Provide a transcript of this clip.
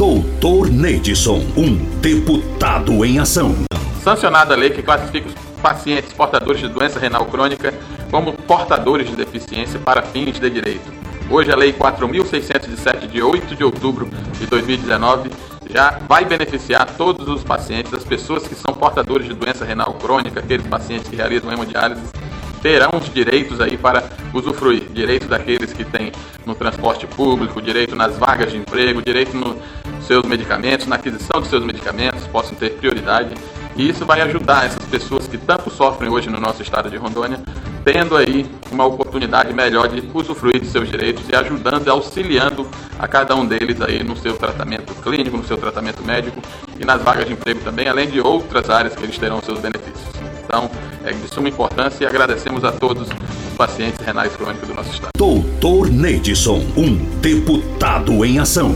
Doutor Neidson, um deputado em ação. Sancionada a lei que classifica os pacientes portadores de doença renal crônica como portadores de deficiência para fins de direito. Hoje a Lei 4.607, de 8 de outubro de 2019, já vai beneficiar todos os pacientes, as pessoas que são portadores de doença renal crônica, aqueles pacientes que realizam hemodiálise, terão os direitos aí para usufruir. Direito daqueles que têm no transporte público, direito nas vagas de emprego, direito nos seus medicamentos, na aquisição dos seus medicamentos, possam ter prioridade. E isso vai ajudar essas pessoas que tanto sofrem hoje no nosso estado de Rondônia, tendo aí uma oportunidade melhor de usufruir de seus direitos e ajudando e auxiliando a cada um deles aí no seu tratamento clínico, no seu tratamento médico e nas vagas de emprego também, além de outras áreas que eles terão seus benefícios. Então, é de suma importância e agradecemos a todos os pacientes renais crônicos do nosso estado. Doutor Neidson, um deputado em ação.